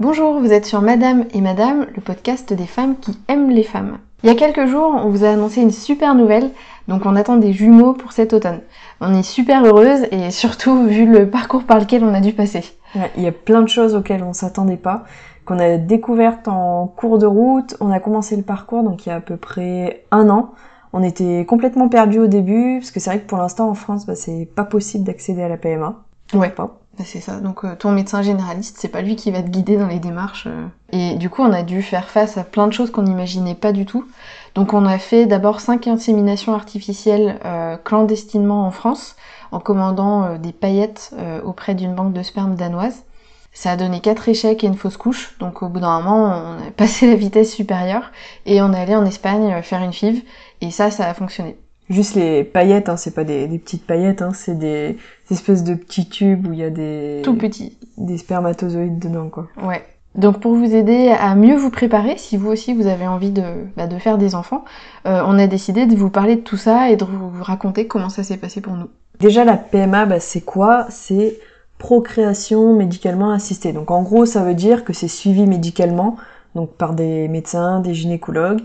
Bonjour, vous êtes sur Madame et Madame, le podcast des femmes qui aiment les femmes. Il y a quelques jours, on vous a annoncé une super nouvelle, donc on attend des jumeaux pour cet automne. On est super heureuse et surtout vu le parcours par lequel on a dû passer. il y a plein de choses auxquelles on s'attendait pas, qu'on a découvertes en cours de route. On a commencé le parcours donc il y a à peu près un an. On était complètement perdus au début, parce que c'est vrai que pour l'instant en France, bah, c'est pas possible d'accéder à la PMA. Ouais. Pas. Bah, c'est ça. Donc euh, ton médecin généraliste, c'est pas lui qui va te guider dans les démarches. Euh. Et du coup, on a dû faire face à plein de choses qu'on n'imaginait pas du tout. Donc on a fait d'abord cinq inséminations artificielles euh, clandestinement en France, en commandant des paillettes auprès d'une banque de sperme danoise. Ça a donné quatre échecs et une fausse couche. Donc au bout d'un moment, on a passé la vitesse supérieure et on est allé en Espagne faire une FIV. Et ça, ça a fonctionné juste les paillettes, hein, c'est pas des, petites paillettes, hein, c'est des, espèces de petits tubes où il y a des tout petits des spermatozoïdes dedans quoi. Ouais. Donc pour vous aider à mieux vous préparer, si vous aussi vous avez envie de, bah, de faire des enfants, euh, on a décidé de vous parler de tout ça et de vous raconter comment ça s'est passé pour nous. Déjà la PMA, bah, c'est quoi? C'est procréation médicalement assistée. Donc en gros ça veut dire que c'est suivi médicalement, donc par des médecins, des gynécologues,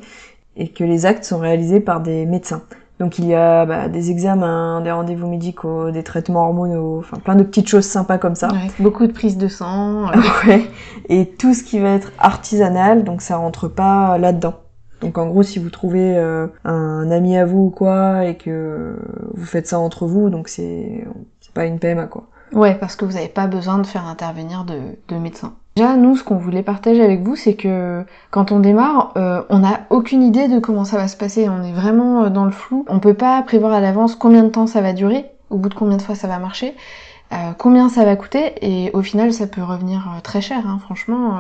et que les actes sont réalisés par des médecins. Donc il y a bah, des examens, des rendez-vous médicaux, des traitements hormonaux, enfin plein de petites choses sympas comme ça. beaucoup de prises de sang. Euh. ouais. Et tout ce qui va être artisanal, donc ça rentre pas là-dedans. Donc en gros, si vous trouvez euh, un ami à vous ou quoi et que vous faites ça entre vous, donc c'est c'est pas une PMA quoi. Ouais, parce que vous n'avez pas besoin de faire intervenir de, de médecin. Déjà, nous, ce qu'on voulait partager avec vous, c'est que quand on démarre, euh, on n'a aucune idée de comment ça va se passer. On est vraiment euh, dans le flou. On peut pas prévoir à l'avance combien de temps ça va durer, au bout de combien de fois ça va marcher, euh, combien ça va coûter, et au final, ça peut revenir très cher. Hein, franchement,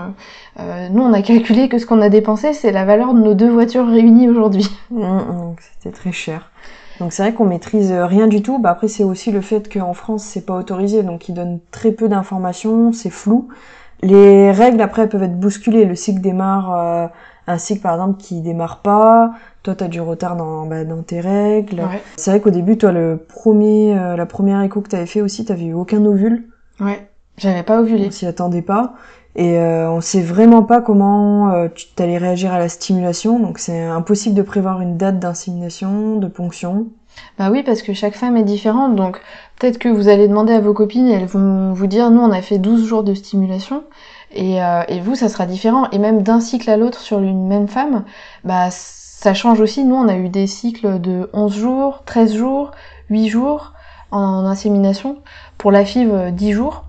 nous, on a calculé que ce qu'on a dépensé, c'est la valeur de nos deux voitures réunies aujourd'hui. Mmh, mmh, c'était très cher. Donc c'est vrai qu'on maîtrise rien du tout. Bah après c'est aussi le fait qu'en France c'est pas autorisé, donc ils donnent très peu d'informations, c'est flou. Les règles après peuvent être bousculées. Le cycle démarre, euh, un cycle par exemple qui démarre pas. Toi t'as du retard dans, bah, dans tes règles. C'est vrai qu'au début toi le premier, euh, la première écho que t'avais fait aussi t'avais eu aucun ovule. Ouais, j'avais pas ovulé. On s'y attendait pas. Et euh, on sait vraiment pas comment euh, tu t'allais réagir à la stimulation, donc c'est impossible de prévoir une date d'insémination, de ponction. Bah oui, parce que chaque femme est différente, donc peut-être que vous allez demander à vos copines et elles vont vous dire, nous on a fait 12 jours de stimulation, et, euh, et vous ça sera différent, et même d'un cycle à l'autre sur une même femme, bah ça change aussi, nous on a eu des cycles de 11 jours, 13 jours, 8 jours en insémination, pour la FIV 10 jours,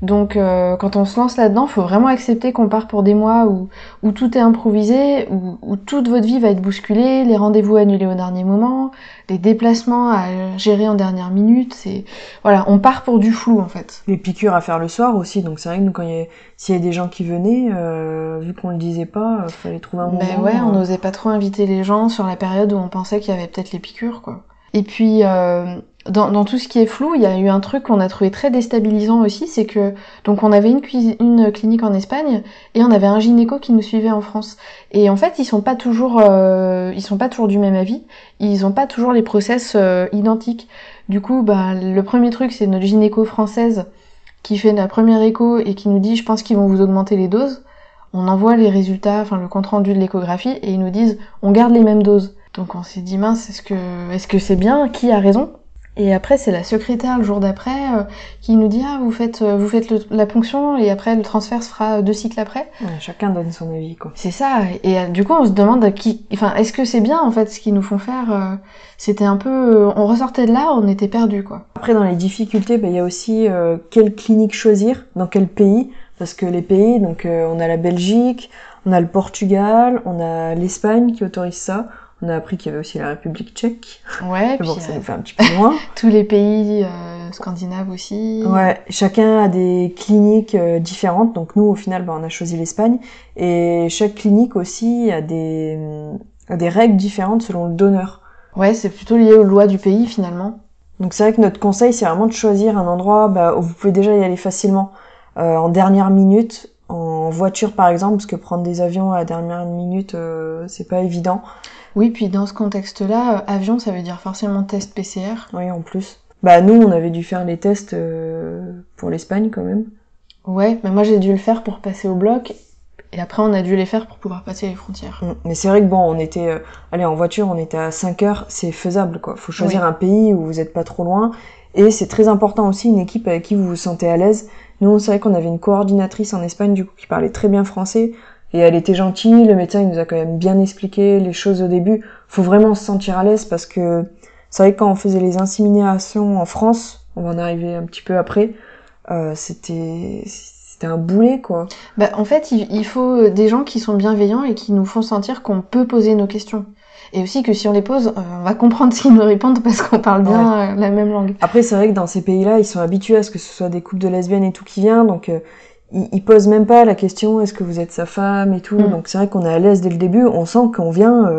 donc euh, quand on se lance là-dedans, faut vraiment accepter qu'on part pour des mois où, où tout est improvisé, où, où, toute votre vie va être bousculée, les rendez-vous annulés au dernier moment, les déplacements à gérer en dernière minute. C'est voilà, on part pour du flou en fait. Les piqûres à faire le soir aussi. Donc c'est vrai que nous quand il y a, s'il y a des gens qui venaient, euh, vu qu'on le disait pas, il fallait trouver un ben moment. Ben ouais, on n'osait pas trop inviter les gens sur la période où on pensait qu'il y avait peut-être les piqûres quoi. Et puis euh, dans, tout ce qui est flou, il y a eu un truc qu'on a trouvé très déstabilisant aussi, c'est que donc on avait une, une, clinique en Espagne et on avait un gynéco qui nous suivait en France. Et en fait, ils sont pas toujours, euh, ils sont pas toujours du même avis. Ils ont pas toujours les process euh, identiques. Du coup, bah, le premier truc, c'est notre gynéco française qui fait la première écho et qui nous dit, je pense qu'ils vont vous augmenter les doses. On envoie les résultats, enfin le compte rendu de l'échographie et ils nous disent, on garde les mêmes doses. Donc on s'est dit mince, est-ce que est-ce que c'est bien? Qui a raison? Et après, c'est la secrétaire le jour d'après euh, qui nous dit ah vous faites euh, vous faites la ponction et après le transfert se fera deux cycles après. Ouais, chacun donne son avis quoi. C'est ça. Et euh, du coup, on se demande qui, enfin, est-ce que c'est bien en fait ce qu'ils nous font faire C'était un peu, on ressortait de là, on était perdu quoi. Après, dans les difficultés, bah, il y a aussi quelle clinique choisir, dans quel pays, parce que les pays, donc on a la Belgique, on a le Portugal, on a l'Espagne qui autorise ça. On a appris qu'il y avait aussi la République tchèque. Ouais, puis bon, ça nous fait un petit peu loin. Tous les pays euh, scandinaves aussi. Ouais, chacun a des cliniques euh, différentes. Donc nous, au final, bah, on a choisi l'Espagne. Et chaque clinique aussi a des, a des règles différentes selon le donneur. Ouais, c'est plutôt lié aux lois du pays finalement. Donc c'est vrai que notre conseil, c'est vraiment de choisir un endroit bah, où vous pouvez déjà y aller facilement. Euh, en dernière minute, en voiture par exemple, parce que prendre des avions à la dernière minute, euh, c'est pas évident. Oui, puis dans ce contexte-là, euh, avion, ça veut dire forcément test PCR. Oui, en plus. Bah nous, on avait dû faire les tests euh, pour l'Espagne quand même. Ouais, mais moi j'ai dû le faire pour passer au bloc. Et après, on a dû les faire pour pouvoir passer les frontières. Mm. Mais c'est vrai que bon, on était, euh, allez, en voiture, on était à 5 heures, c'est faisable, quoi. Faut choisir un pays où vous êtes pas trop loin. Et c'est très important aussi, une équipe avec qui vous vous sentez à l'aise. Nous, c'est vrai qu'on avait une coordinatrice en Espagne, du coup, qui parlait très bien français. Et elle était gentille, le médecin, il nous a quand même bien expliqué les choses au début. Faut vraiment se sentir à l'aise parce que c'est vrai que quand on faisait les inséminations en France, on va en arriver un petit peu après, euh, c'était c'était un boulet quoi. Bah, en fait, il, faut des gens qui sont bienveillants et qui nous font sentir qu'on peut poser nos questions. Et aussi que si on les pose, euh, on va comprendre ce qu'ils nous répondent parce qu'on parle bien euh, la même langue. Après, c'est vrai que dans ces pays-là, ils sont habitués à ce que ce soit des couples de lesbiennes et tout qui vient, donc euh, ils, posent même pas la question est-ce que vous êtes sa femme et tout. Mm. Donc c'est vrai qu'on est à l'aise dès le début, on sent qu'on vient,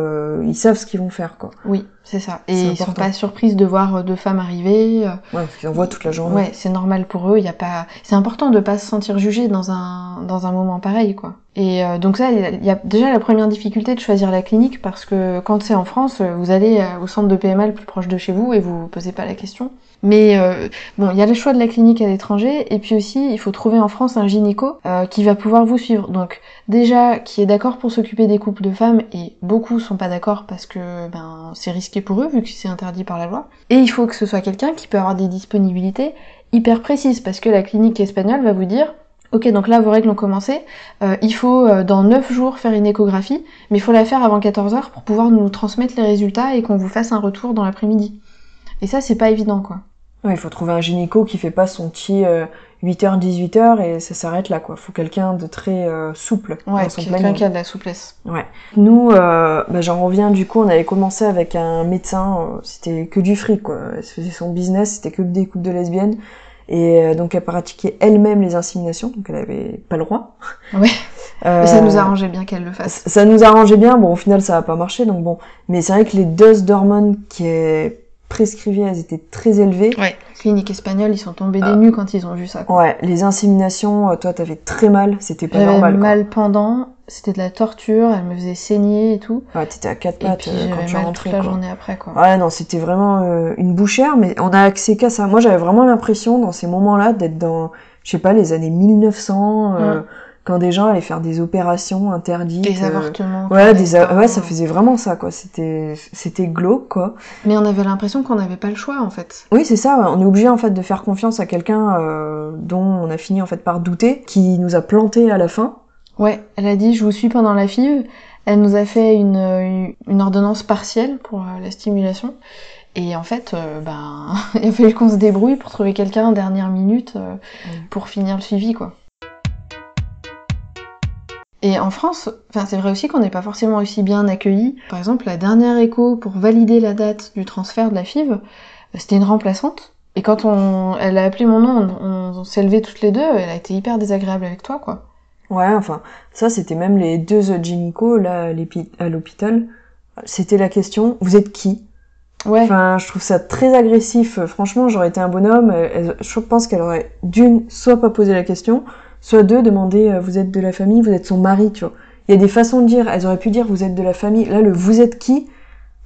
ils savent ce qu'ils vont faire quoi. Oui. C'est ça. Et ils sont pas surprises de voir euh, deux femmes arriver. Euh. Ouais, ils en voient toute la journée. Ouais, c'est normal pour eux. Il y a pas. C'est important de pas se sentir jugé dans un dans un moment pareil, quoi. Et euh, donc ça, il y a déjà la première difficulté de choisir la clinique parce que quand c'est en France, vous allez au centre de PMA le plus proche de chez vous et vous, vous posez pas la question. Mais euh, bon, il y a le choix de la clinique à l'étranger, et puis aussi, il faut trouver en France un gynéco euh, qui va pouvoir vous suivre. Donc déjà, qui est d'accord pour s'occuper des couples de femmes, et beaucoup sont pas d'accord parce que ben c'est risqué pour eux vu que c'est interdit par la loi. Et il faut que ce soit quelqu'un qui peut avoir des disponibilités hyper précises, parce que la clinique espagnole va vous dire Ok, donc là, vos règles ont commencé. Euh, il faut, dans 9 jours, faire une échographie, mais il faut la faire avant 14 heures pour pouvoir nous transmettre les résultats et qu'on vous fasse un retour dans l'après-midi. Et ça, c'est pas évident, quoi. Ouais, il faut trouver un gynéco qui fait pas son petit 8h, 18h et ça s'arrête là, quoi. Faut quelqu'un de très euh, souple ouais, quelqu'un qui a de la souplesse. Ouais. Nous, euh, bah, j'en reviens, du coup, on avait commencé avec un médecin, euh, c'était que du fric, quoi. Elle faisait son business, c'était que des couples de lesbiennes. Et euh, donc elle pratiquait elle-même les inséminations, donc elle avait pas le droit. Ouais. Mais ça nous arrangeait bien qu'elle le fasse. Ça nous arrangeait bien, bon au final ça a pas marché, donc bon. Mais c'est vrai que les doses d'hormones qui est prescrivées, elles étaient très élevées. Ouais. Clinique espagnole, ils sont tombés des ah. nues quand ils ont vu ça. Quoi. Ouais, les inséminations, euh, toi t'avais très mal, c'était pas normal. J'avais mal pendant, c'était de la torture, elle me faisait saigner et tout. Ouais, t'étais à quatre pattes et euh, quand tu mal rentrais. Toute la journée après quoi. Ouais, non, c'était vraiment euh, une bouchère, mais on a accès qu'à ça. Moi, j'avais vraiment l'impression dans ces moments-là d'être dans, je sais pas, les années 1900 quand des gens allaient faire des opérations interdites. Des euh, avortements. Ouais, des ouais, ça faisait vraiment ça, quoi. C'était, c'était glauque, quoi. Mais on avait l'impression qu'on n'avait pas le choix, en fait. Oui, c'est ça. On est obligé, en fait, de faire confiance à quelqu'un euh, dont on a fini, en fait, par douter, qui nous a planté à la fin. Ouais, elle a dit, je vous suis pendant la FIV. Elle nous a fait une, une ordonnance partielle pour euh, la stimulation. Et en fait, ben, il a fallu qu'on se débrouille pour trouver quelqu'un en dernière minute pour finir le suivi, quoi. Et en France, enfin c'est vrai aussi qu'on n'est pas forcément aussi bien accueillis. Par exemple, la dernière écho pour valider la date du transfert de la FIV, c'était une remplaçante. Et quand on, elle a appelé mon nom, on, s'est levés toutes les deux, elle a été hyper désagréable avec toi, quoi. Ouais, enfin, ça c'était même les deux gynécos là à l'hôpital. C'était la question, vous êtes qui? Ouais. Enfin, je trouve ça très agressif. Franchement, j'aurais été un bonhomme. Je pense qu'elle aurait d'une soit pas posé la question, soit deux, demander euh, vous êtes de la famille, vous êtes son mari, tu vois. Il y a des façons de dire, elles auraient pu dire vous êtes de la famille. Là, le vous êtes qui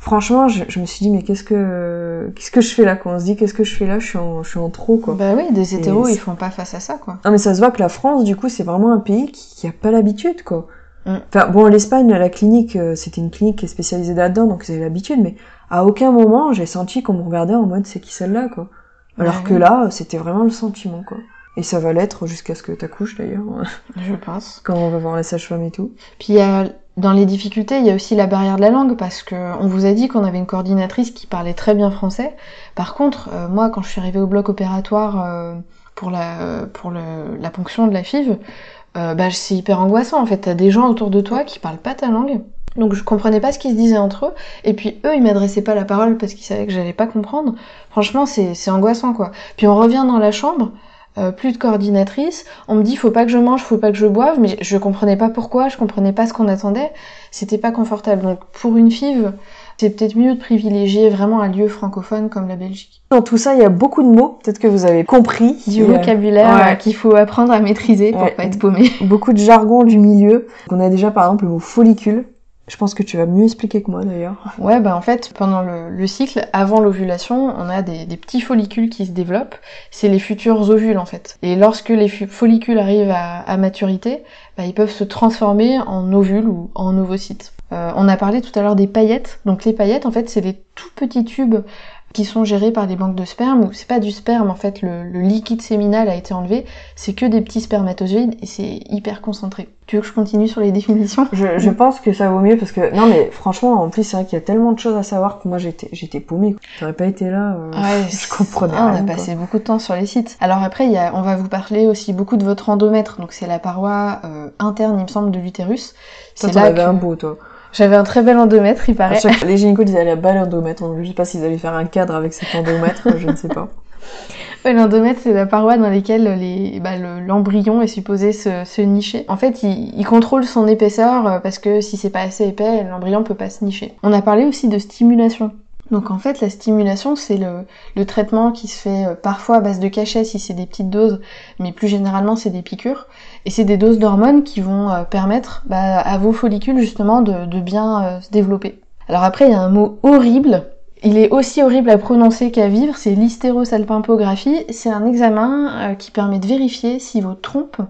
Franchement, je, me suis dit mais qu'est-ce que qu'est-ce que je fais là quand on se dit qu'est-ce que je fais là? Je suis en je suis en trop quoi. Bah oui, des hétéros ils font pas face à ça quoi. Non mais ça se voit que la France du coup c'est vraiment un pays qui, qui a pas l'habitude quoi. Mm. Enfin bon l'Espagne la clinique euh, c'était une clinique qui est spécialisée là-dedans donc ils avaient l'habitude mais à aucun moment j'ai senti qu'on me regardait en mode c'est qui celle-là quoi? Alors que là c'était vraiment le sentiment quoi. Et ça va l'être jusqu'à ce que tu accouches d'ailleurs. Je pense. Quand on va voir la sage-femme et tout. Puis dans les difficultés, il y a aussi la barrière de la langue parce que on vous a dit qu'on avait une coordinatrice qui parlait très bien français. Par contre, euh, moi, quand je suis arrivée au bloc opératoire euh, pour la pour le, la ponction de la FIV, euh, bah c'est hyper angoissant. En fait, t'as des gens autour de toi qui parlent pas ta langue. Donc je comprenais pas ce qu'ils se disaient entre eux, et puis eux ils m'adressaient pas la parole parce qu'ils savaient que j'allais pas comprendre. Franchement c'est angoissant quoi. Puis on revient dans la chambre, euh, plus de coordinatrice. On me dit faut pas que je mange, faut pas que je boive, mais je comprenais pas pourquoi, je comprenais pas ce qu'on attendait. C'était pas confortable. Donc pour une FIV, c'est peut-être mieux de privilégier vraiment un lieu francophone comme la Belgique. Dans tout ça, il y a beaucoup de mots, peut-être que vous avez compris. Du vocabulaire euh, qu'il faut apprendre à maîtriser pour pas être paumé. Beaucoup de jargon du milieu. On a déjà par exemple le mot follicule. Je pense que tu vas mieux expliquer que moi d'ailleurs. Ouais, bah en fait, pendant le, le cycle, avant l'ovulation, on a des, petits follicules qui se développent. C'est les futurs ovules en fait. Et lorsque les follicules arrivent à, à maturité, bah, ils peuvent se transformer en ovules ou en ovocytes. Euh, on a parlé tout à l'heure des paillettes. Donc les paillettes, en fait, c'est des tout petits tubes qui sont gérés par des banques de sperme, où c'est pas du sperme, en fait, le, liquide séminal a été enlevé, c'est que des petits spermatozoïdes, et c'est hyper concentré. Tu veux que je continue sur les définitions? Je, je, pense que ça vaut mieux, parce que, non mais franchement, en plus, c'est vrai qu'il y a tellement de choses à savoir que moi, j'étais, j'étais paumée. J'aurais pas été là, euh, ouais, je comprenais On a passé beaucoup de temps sur les sites. Alors après, il y a, on va vous parler aussi beaucoup de votre endomètre, donc c'est la paroi euh, interne, il me semble, de l'utérus. C'est là que... un beau, toi. J'avais un très bel endomètre, il paraît. les gynécos disaient la balle endomètre. Je sais pas s'ils allaient faire un cadre avec cet endomètre, je ne sais pas. L'endomètre, c'est la paroi dans laquelle les, bah, l'embryon est supposé se, se, nicher. En fait, il, il, contrôle son épaisseur euh, parce que si c'est pas assez épais, l'embryon peut pas se nicher. On a parlé aussi de stimulation. Donc en fait, la stimulation, c'est le, traitement qui se fait euh, parfois à base de cachet si c'est des petites doses, mais plus généralement c'est des piqûres. Et c'est des doses d'hormones qui vont euh, permettre bah, à vos follicules justement de, bien euh, se développer. Alors après, il y a un mot horrible. Il est aussi horrible à prononcer qu'à vivre, c'est l'hystérosalpinpographie. C'est un examen qui permet de vérifier si vos trompes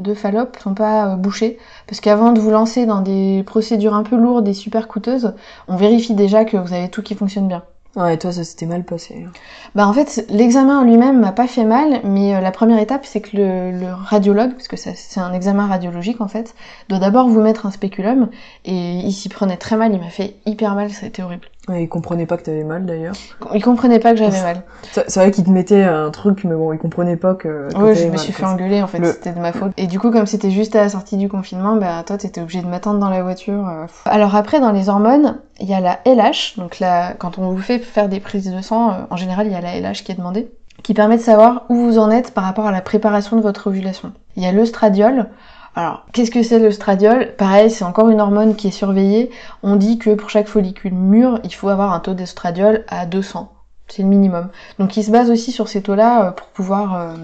de Fallope sont pas euh, bouchés. Parce qu'avant de vous lancer dans des procédures un peu lourdes et super coûteuses, on vérifie déjà que vous avez tout qui fonctionne bien. Ouais, toi, ça s'était mal passé. Bah, en fait, l'examen en lui-même m'a pas fait mal, mais euh, la première étape, c'est que le, le, radiologue, parce que c'est un examen radiologique en fait, doit d'abord vous mettre un spéculum, et il s'y prenait très mal, il m'a fait hyper mal, ça a été horrible. Ouais, il comprenait pas que t'avais mal d'ailleurs. Il comprenait pas que j'avais mal. C'est vrai qu'il te mettait un truc, mais bon, il comprenait pas que. que ouais, je me suis fait engueuler en fait, c'était de ma faute. Et du coup, comme c'était juste à la sortie du confinement, bah toi t'étais obligé de m'attendre dans la voiture. Euh. Alors après, dans les hormones, il y a la LH, donc là, quand on vous fait faire des prises de sang, euh, en général, il y a la LH qui est demandée, qui permet de savoir où vous en êtes par rapport à la préparation de votre ovulation. Il y a l'œstradiol. Alors, qu'est-ce que c'est l'œstradiol Pareil, c'est encore une hormone qui est surveillée. On dit que pour chaque follicule mûr, il faut avoir un taux d'œstradiol à 200. C'est le minimum. Donc, il se base aussi sur ces taux-là euh, pour pouvoir, euh,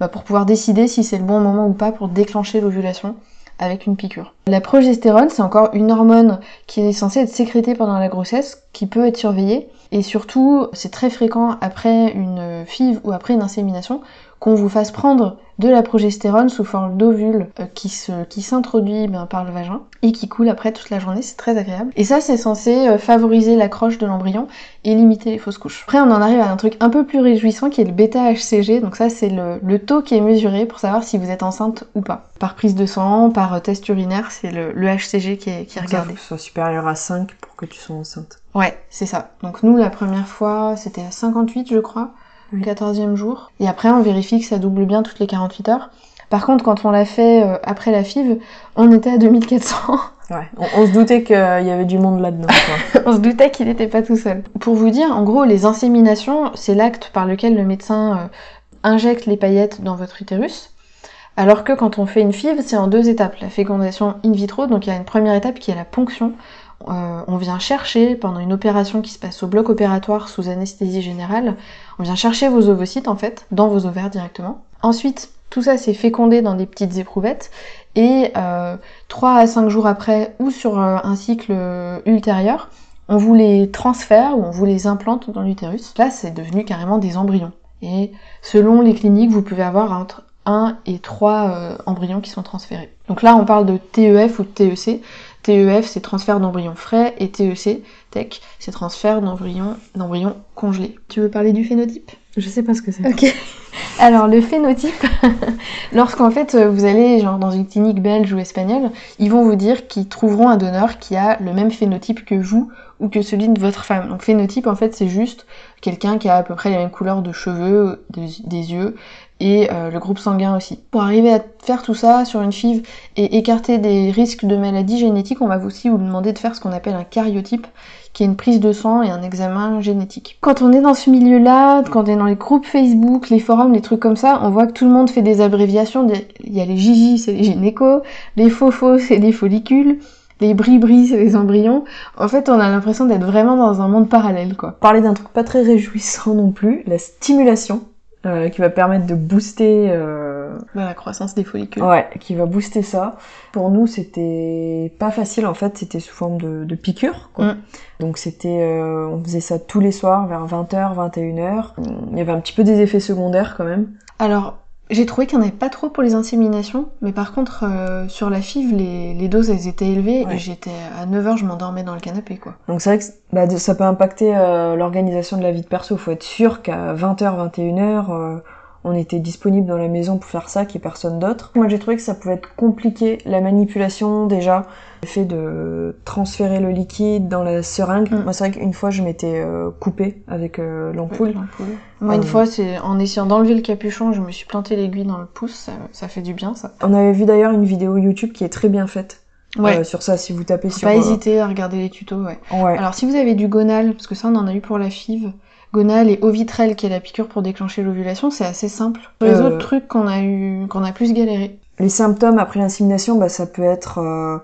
bah, pour pouvoir décider si c'est le bon moment ou pas pour déclencher l'ovulation avec une piqûre. La progestérone, c'est encore une hormone qui est censée être sécrétée pendant la grossesse, qui peut être surveillée. Et surtout, c'est très fréquent après une FIV ou après une insémination qu'on vous fasse prendre de la progestérone sous forme d'ovule euh, qui se qui s'introduit ben, par le vagin et qui coule après toute la journée, c'est très agréable. Et ça c'est censé euh, favoriser l'accroche de l'embryon et limiter les fausses couches. Après on en arrive à un truc un peu plus réjouissant qui est le bêta HCG, donc ça c'est le, le, taux qui est mesuré pour savoir si vous êtes enceinte ou pas. Par prise de sang, par euh, test urinaire, c'est le, le, HCG qui est, qui est regardé. Ça, soit supérieur à 5 pour que tu sois enceinte. Ouais, c'est ça. Donc nous la première fois c'était à 58 je crois. 14e jour. Et après, on vérifie que ça double bien toutes les 48 heures. Par contre, quand on l'a fait euh, après la FIV, on était à 2400. Ouais, on, se doutait qu'il y avait du monde là-dedans. on se doutait qu'il n'était pas tout seul. Pour vous dire, en gros, les inséminations, c'est l'acte par lequel le médecin euh, injecte les paillettes dans votre utérus. Alors que quand on fait une FIV, c'est en deux étapes. La fécondation in vitro, donc il y a une première étape qui est la ponction. Euh, on vient chercher, pendant une opération qui se passe au bloc opératoire sous anesthésie générale, on vient chercher vos ovocytes en fait, dans vos ovaires directement. Ensuite, tout ça c'est fécondé dans des petites éprouvettes et euh, 3 à 5 jours après ou sur euh, un cycle euh, ultérieur, on vous les transfère ou on vous les implante dans l'utérus. Là, c'est devenu carrément des embryons. Et selon les cliniques, vous pouvez avoir entre 1 et 3 embryons qui sont transférés. Donc là, on parle de TEF ou TEC. TEF, c'est transfert d'embryons frais, et TEC, TEC, c'est transfert d'embryons d'embryons congelés. Tu veux parler du phénotype? Je sais pas ce que c'est. Ok. Alors le phénotype, lorsqu'en fait vous allez genre dans une clinique belge ou espagnole, ils vont vous dire qu'ils trouveront un donneur qui a le même phénotype que vous ou que celui de votre femme. Donc phénotype en fait c'est juste quelqu'un qui a à peu près les mêmes couleurs de cheveux, des yeux, et euh, le groupe sanguin aussi. Pour arriver à faire tout ça sur une FIV et écarter des risques de maladies génétiques, on va aussi vous demander de faire ce qu'on appelle un cariotype, qui est une prise de sang et un examen génétique. Quand on est dans ce milieu-là, quand on est dans les groupes Facebook, les forums, les trucs comme ça, on voit que tout le monde fait des abréviations. Il y a les Gigi, c'est les gynécos, les Fofo, c'est les follicules, les bris-bris, c'est les embryons. En fait, on a l'impression d'être vraiment dans un monde parallèle, quoi. Parler d'un truc pas très réjouissant non plus, la stimulation. Euh, qui va permettre de booster euh, la croissance des follicules. Ouais, qui va booster ça. Pour nous, c'était pas facile en fait, c'était sous forme de, de piqûre. Quoi. Mm. Donc c'était, euh, on faisait ça tous les soirs vers 20h, 21h. Il y avait un petit peu des effets secondaires quand même. Alors, j'ai trouvé qu'il n'y en avait pas trop pour les inséminations, mais par contre, euh, sur la FIV, les, les doses, elles étaient élevées, Ouais. et j'étais à 9h, je m'endormais dans le canapé, quoi. Donc c'est vrai que bah, ça peut impacter euh, l'organisation de la vie de perso. Faut être sûr qu'à 20h, 21h, euh, on était disponible dans la maison pour faire ça, qu'il n'y ait personne d'autre. Moi j'ai trouvé que ça pouvait être compliqué, la manipulation déjà, le fait de transférer le liquide dans la seringue. Mm. Moi c'est vrai qu'une fois je m'étais euh, coupée avec euh, l'ampoule. L'ampoule. Moi, une Euh. fois, c'est en essayant d'enlever le capuchon, je me suis planté l'aiguille dans le pouce, ça, ça fait du bien, ça. On avait vu d'ailleurs une vidéo YouTube qui est très bien faite Ouais. euh, sur ça, si vous tapez Faut sur... pas euh, hésiter à regarder les tutos, ouais. Ouais. Alors, si vous avez du gonal, parce que ça, on en a eu pour la FIV, gonal et ovitrel, qui est la piqûre pour déclencher l'ovulation, c'est assez simple. Les Euh. autres trucs qu'on a eu, qu'on a plus galéré. Les symptômes après l'insémination, bah, ça peut être euh,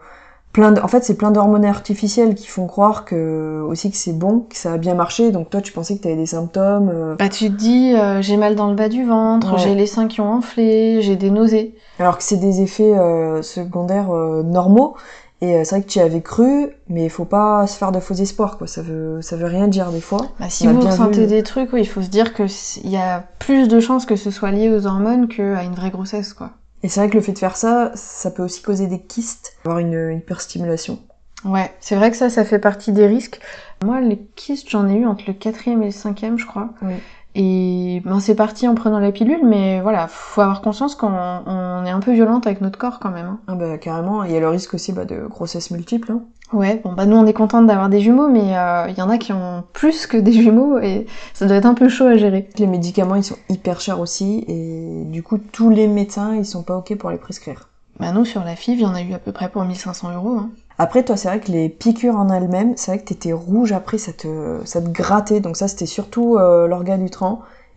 plein de... En fait, c'est plein d'hormones artificielles qui font croire que aussi que c'est bon, que ça a bien marché. Donc toi, tu pensais que tu avais des symptômes. euh, Bah, tu te dis, j'ai mal dans le bas du ventre, Ouais. j'ai les seins qui ont enflé, j'ai des nausées. Alors que c'est des effets secondaires normaux. Et euh, c'est vrai que tu y avais cru, mais il faut pas se faire de faux espoirs, quoi. Ça veut, ça veut rien dire des fois. Bah, si vous ressentez vu. des trucs, oui, il faut se dire que c- il y a plus de chances que ce soit lié aux hormones qu'à une vraie grossesse, quoi. Et c'est vrai que le fait de faire ça, ça peut aussi causer des kystes, avoir une hyperstimulation. Ouais, c'est vrai que ça, ça fait partie des risques. Moi, les kystes, j'en ai eu entre le quatrième et le cinquième, je crois. Oui. Et ben, c'est parti en prenant la pilule, mais voilà, faut avoir conscience qu'on on est un peu violente avec notre corps quand même. hein. Ah bah carrément. Il y a le risque aussi bah, de grossesse multiple. Hein. Ouais, bon bah nous on est contente d'avoir des jumeaux, mais euh, il y en a qui ont plus que des jumeaux et ça doit être un peu chaud à gérer. Les médicaments, ils sont hyper chers aussi. Et du coup, tous les médecins, ils sont pas OK pour les prescrire. Bah nous sur la FIV, il y en a eu à peu près pour 1500 euros. Hein. Après, toi, c'est vrai que les piqûres en elles-mêmes, c'est vrai que t'étais rouge après, ça te, ça te grattait. Donc ça, c'était surtout euh, l'organe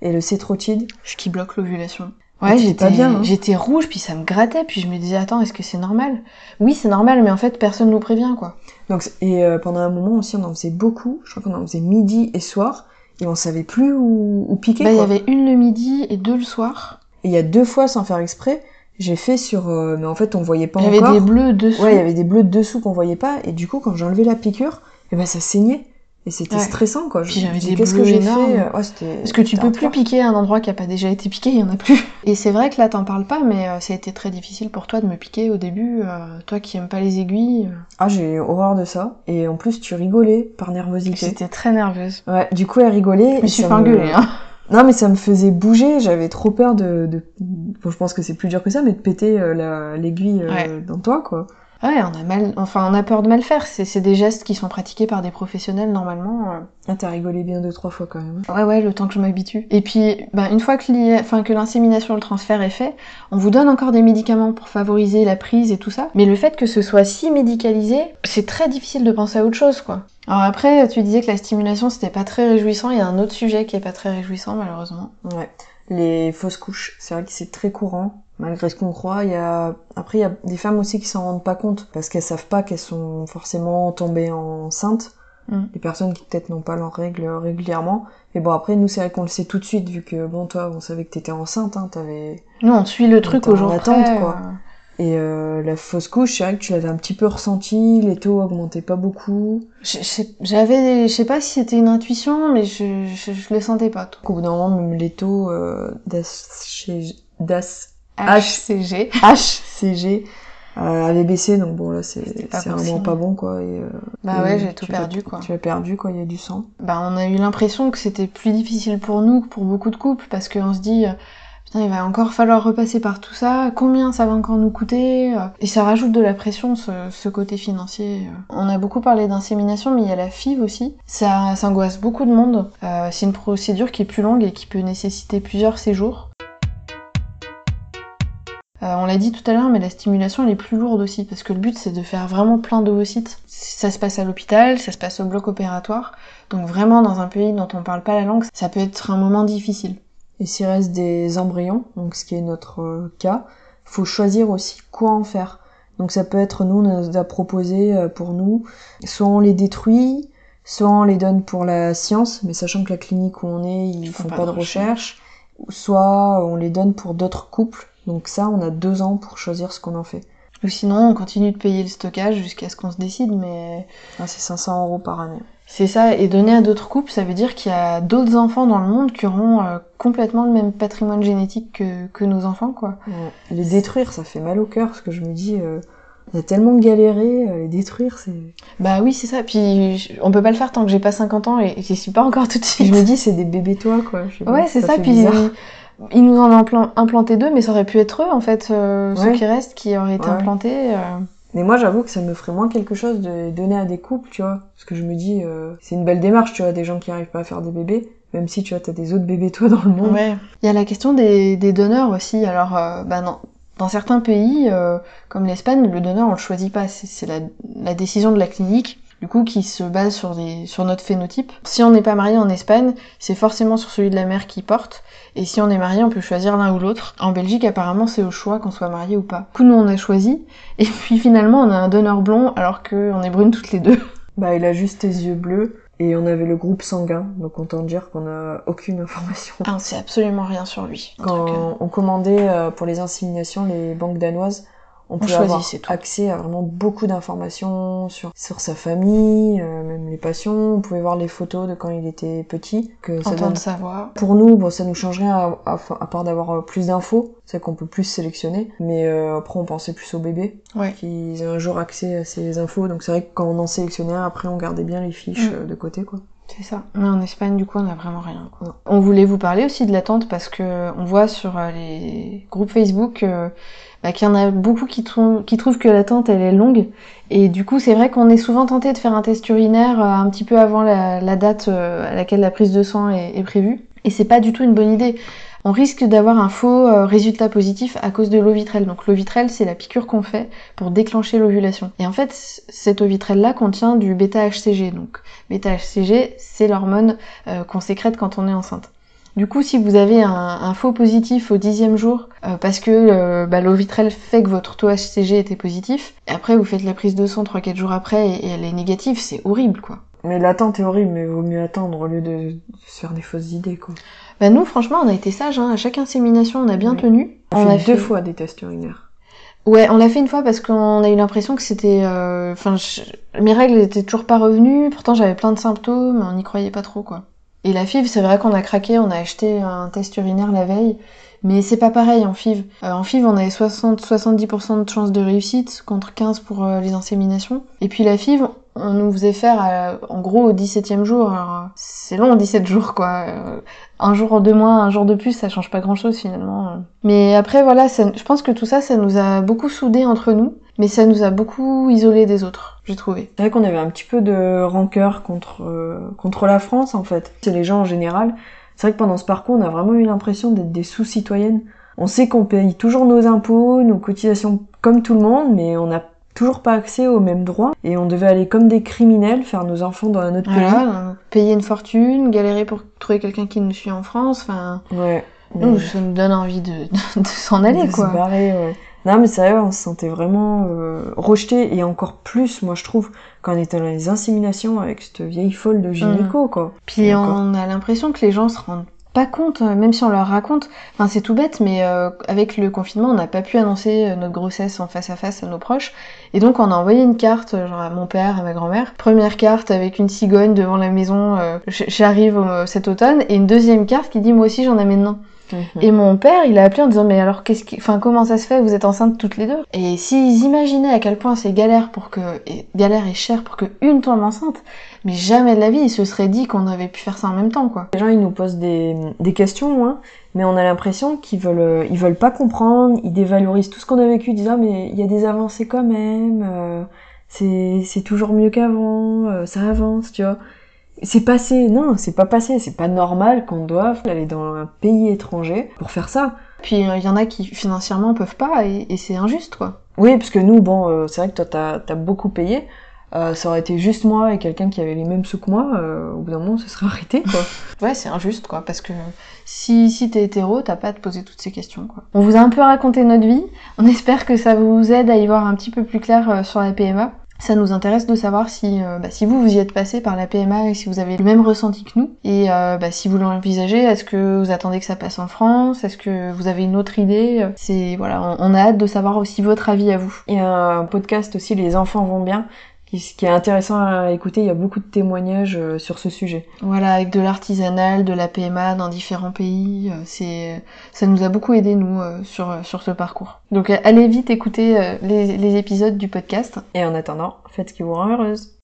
et le cétrotide. Ce qui bloque l'ovulation. Ouais, j'étais bien, hein. j'étais rouge, puis ça me grattait, puis je me disais attends, est-ce que c'est normal? Oui, c'est normal, mais en fait personne nous prévient quoi. Donc, et euh, pendant un moment aussi, on en faisait beaucoup. Je crois qu'on en faisait midi et soir. Et on savait plus où, où piquer. Bah il y avait une le midi et deux le soir. Et il y a deux fois, sans faire exprès, j'ai fait sur... euh, mais en fait, on voyait pas Il y avait encore. des bleus dessous. Ouais, il y avait des bleus dessous qu'on voyait pas. Et du coup, quand j'enlevais la piqûre, et ben ça saignait. Et c'était Ouais. stressant, quoi. Je j'avais des Qu'est-ce que j'ai fait Ouais, c'était... Parce que tu peux plus piquer à un endroit qui a pas déjà été piqué, il y en a plus. Et c'est vrai que là t'en parles pas, mais euh, ça a été très difficile pour toi de me piquer au début. euh, toi qui aimes pas les aiguilles, euh, Ah, j'ai horreur de ça. Et en plus, tu rigolais par nervosité. j'étais très nerveuse. Ouais, du coup, elle rigolait. Je me suis fait engueuler. Hein. Non, mais ça me faisait bouger. J'avais trop peur de, de... Bon, je pense que c'est plus dur que ça, mais de péter euh, la- l'aiguille euh, Ouais. dans toi, quoi. Ouais, on a mal, enfin on a peur de mal faire. C'est des gestes qui sont pratiqués par des professionnels normalement. euh. Ah, t'as rigolé bien deux, trois fois quand même. Ouais, ouais, le temps que je m'habitue. Et puis, bah, une fois que enfin, que l'insémination, le transfert est fait, on vous donne encore des médicaments pour favoriser la prise et tout ça. Mais le fait que ce soit si médicalisé, c'est très difficile de penser à autre chose, quoi. Alors après, tu disais que la stimulation, c'était pas très réjouissant. Il y a un autre sujet qui est pas très réjouissant, malheureusement. Ouais. Les fausses couches, c'est vrai que c'est très courant. Malgré ce qu'on croit, il y a après il y a des femmes aussi qui s'en rendent pas compte parce qu'elles savent pas qu'elles sont forcément tombées enceintes. Mm. Des personnes qui peut-être n'ont pas leurs règles régulièrement. Et bon après nous c'est vrai qu'on le sait tout de suite vu que bon toi on savait que t'étais enceinte, hein, t'avais Nous, on suit le truc au jour attente, près, quoi. euh. et euh, la fausse couche c'est vrai que tu l'avais un petit peu ressenti, les taux augmentaient pas beaucoup. J'avais, je sais pas si c'était une intuition, mais je, je, je le sentais pas. Tout. Au bout d'un moment même les taux euh, d'AS HCG. HCG euh, avait baissé donc bon là c'est vraiment pas bon quoi et, euh, Bah ouais, j'ai tout as- perdu, quoi. tu as perdu quoi il y a du sang Bah, on a eu l'impression que c'était plus difficile pour nous que pour beaucoup de couples, parce qu'on se dit, euh, putain, il va encore falloir repasser par tout ça, combien ça va encore nous coûter euh, Et ça rajoute de la pression, ce, ce côté financier. euh. On a beaucoup parlé d'insémination, mais il y a la FIV aussi. Ça, ça angoisse beaucoup de monde. Euh, c'est une procédure qui est plus longue et qui peut nécessiter plusieurs séjours. Euh, on l'a dit tout à l'heure, mais la stimulation elle est plus lourde aussi, parce que le but c'est de faire vraiment plein d'ovocytes. Ça se passe à l'hôpital, ça se passe au bloc opératoire, donc vraiment dans un pays dont on parle pas la langue, ça peut être un moment difficile. et s'il reste des embryons donc ce qui est notre euh, cas faut choisir aussi quoi en faire. Donc ça peut être nous on a proposé euh, pour nous. Soit on les détruit soit on les donne pour la science mais sachant que la clinique où on est ils, font, pas, de recherche. Soit on les donne pour d'autres couples Donc ça, on a deux ans pour choisir ce qu'on en fait. Ou sinon, on continue de payer le stockage jusqu'à ce qu'on se décide, mais Ah, c'est 500 euros par année. c'est ça. Et donner à d'autres couples, ça veut dire qu'il y a d'autres enfants dans le monde qui auront euh, complètement le même patrimoine génétique que, que nos enfants, quoi. Ouais. Les détruire, ça fait mal au cœur, parce que je me dis, euh, on a tellement galéré, euh, les détruire, c'est... Bah oui, c'est ça. Puis je- on peut pas le faire tant que j'ai pas 50 ans et et j'y suis pas encore tout de suite. je me dis, c'est des bébés toi, quoi. Je sais Ouais, c'est ça. Puis. Ils nous en ont implan- implanté deux, mais ça aurait pu être eux, en fait, euh, ceux qui restent, qui auraient été Ouais. implantés. euh. Mais moi, j'avoue que ça me ferait moins quelque chose de donner à des couples, tu vois. Parce que je me dis, euh, c'est une belle démarche, tu vois, des gens qui arrivent pas à faire des bébés. Même si, tu vois, t'as des autres bébés toi dans le monde. Ouais. Il y a la question des, des donneurs aussi. Alors, euh, bah non. Dans certains pays, euh, comme l'Espagne, le donneur, on le choisit pas. C'est c'est la, la décision de la clinique, du coup, qui se base sur, des, sur notre phénotype. Si on n'est pas marié en Espagne, c'est forcément sur celui de la mère qui porte. Et si on est marié, on peut choisir l'un ou l'autre. En Belgique, apparemment, c'est au choix qu'on soit marié ou pas. Du coup, nous, on a choisi. Et puis, finalement, on a un donneur blond, alors qu'on est brunes toutes les deux. Bah, il a juste tes yeux bleus. Et on avait le groupe sanguin. Donc, autant dire qu'on a aucune information. Ah, on sait absolument rien sur lui. Truc, euh, Quand on commandait euh, pour les inséminations, les banques danoises, on pouvait choisit, avoir tout. accès à vraiment beaucoup d'informations sur, sur sa famille, euh, même les patients. On pouvait voir les photos de quand il était petit. Que ça donne entendre sa voix. Pour nous, bon, ça nous changerait à, à, à part d'avoir euh, plus d'infos, c'est qu'on peut plus sélectionner. Mais euh, après, on pensait plus aux bébés, Ouais. qu'ils aient un jour accès à ces infos. Donc c'est vrai que quand on en sélectionnait un, après, on gardait bien les fiches Mm. euh, de côté, quoi. C'est ça. Mais en Espagne, du coup, on n'a vraiment rien. On voulait vous parler aussi de l'attente parce que on voit sur euh, les groupes Facebook bah, qu'il y en a beaucoup qui, trou- qui trouvent que l'attente elle est longue. Et du coup, c'est vrai qu'on est souvent tenté de faire un test urinaire euh, un petit peu avant la, date euh, à laquelle la prise de sang est prévue. Et c'est pas du tout une bonne idée. On risque d'avoir un faux euh, résultat positif à cause de l'eau vitrelle. Donc l'eau vitrelle, c'est la piqûre qu'on fait pour déclencher l'ovulation. Et en fait, c- cette eau vitrelle-là contient du bêta-HCG. Donc bêta-HCG, c'est l'hormone euh, qu'on sécrète quand on est enceinte. Du coup, si vous avez un, faux positif au dixième jour, euh, parce que euh, bah, fait que votre taux HCG était positif, et après vous faites la prise de sang 3-4 jours après et, elle est négative, c'est horrible quoi. Mais l'attente est horrible, mais vaut mieux attendre au lieu de se faire des fausses idées, quoi. Bah nous, franchement, on a été sages, hein. à chaque insémination, on a bien tenu. On, a a fait deux fois des tests urinaires. Ouais, on l'a fait une fois parce qu'on a eu l'impression que c'était... euh, Enfin, je- mes règles étaient toujours pas revenues, pourtant j'avais plein de symptômes, on n'y croyait pas trop, quoi. Et la FIV, c'est vrai qu'on a craqué, on a acheté un test urinaire la veille, mais c'est pas pareil en FIV. Euh, en FIV, on avait 60-70% de chances de réussite contre 15 pour euh, les inséminations. Et puis la FIV, on nous faisait faire euh, en gros au 17e jour. C'est long 17 jours quoi. Euh, un jour de moins, un jour de plus, ça change pas grand chose finalement. Mais après voilà, ça- je pense que tout ça, ça nous a beaucoup soudés entre nous, mais ça nous a beaucoup isolés des autres, j'ai trouvé. C'est vrai qu'on avait un petit peu de rancœur contre, contre la France, en fait. C'est les gens en général. C'est vrai que pendant ce parcours, on a vraiment eu l'impression d'être des sous-citoyennes. On sait qu'on paye toujours nos impôts, nos cotisations comme tout le monde, mais on n'a toujours pas accès aux mêmes droits. Et on devait aller comme des criminels faire nos enfants dans un autre Voilà, euh, payer une fortune, galérer pour trouver quelqu'un qui nous suit en France, enfin, pays. Ouais. nous, Mais- ça nous donne envie de, de, de s'en aller de quoi. se barrer, ouais. Non, mais vrai, on se sentait vraiment euh, rejeté et encore plus, moi je trouve, quand on était dans les inséminations avec cette vieille folle de gynéco, quoi. Puis on a l'impression que les gens se rendent pas compte, euh, même si on leur raconte. Enfin, c'est tout bête, mais euh, avec le confinement, on n'a pas pu annoncer euh, notre grossesse en face à face à nos proches. Et donc, on a envoyé une carte, genre à mon père, à ma grand-mère. Première carte avec une cigogne devant la maison, euh, j'arrive cet automne. Et une deuxième carte qui dit, moi aussi, j'en ai maintenant. Mhm. Et mon père, il a appelé en disant mais alors qu'est-ce qui, enfin comment ça se fait Vous êtes enceintes toutes les deux? Et s'ils imaginaient à quel point c'est galère pour que, et galère et cher pour que une tombe enceinte, mais jamais de la vie ils se seraient dit qu'on avait pu faire ça en même temps quoi. Les gens, ils nous posent des, des questions, hein, mais on a l'impression qu'ils veulent, euh, ils veulent pas comprendre, ils dévalorisent tout ce qu'on a vécu, ils disent ah mais il y a des avancées quand même, euh, c'est c'est toujours mieux qu'avant, euh, ça avance, tu vois. C'est passé, non, c'est pas passé, c'est pas normal qu'on doive aller dans un pays étranger pour faire ça. Puis il y en a qui financièrement peuvent pas et, et c'est injuste quoi. Oui, parce que nous, bon, euh, c'est vrai que toi, t'as as beaucoup payé. Euh, ça aurait été juste moi et quelqu'un qui avait les mêmes sous que moi, euh, au bout d'un moment, ça serait arrêté, quoi. Ouais, c'est injuste quoi, parce que si, si t'es hétéro, t'as pas à te poser toutes ces questions quoi. On vous a un peu raconté notre vie, on espère que ça vous aide à y voir un petit peu plus clair euh, sur la PMA. Ça nous intéresse de savoir si, euh, bah, si vous, vous y êtes passé par la PMA et si vous avez le même ressenti que nous. Et euh, bah, si vous l'envisagez, est-ce que vous attendez que ça passe en France? Est-ce que vous avez une autre idée? C'est voilà, on, on, a hâte de savoir aussi votre avis à vous. Y a un podcast aussi, Les enfants vont bien, ce qui est intéressant à écouter, il y a beaucoup de témoignages euh, sur ce sujet. Voilà, avec de l'artisanal, de la PMA dans différents pays, euh, c'est ça nous a beaucoup aidé nous euh, sur sur ce parcours. Donc allez vite écouter les, les épisodes du podcast. Et en attendant, faites ce qui vous rend heureuse.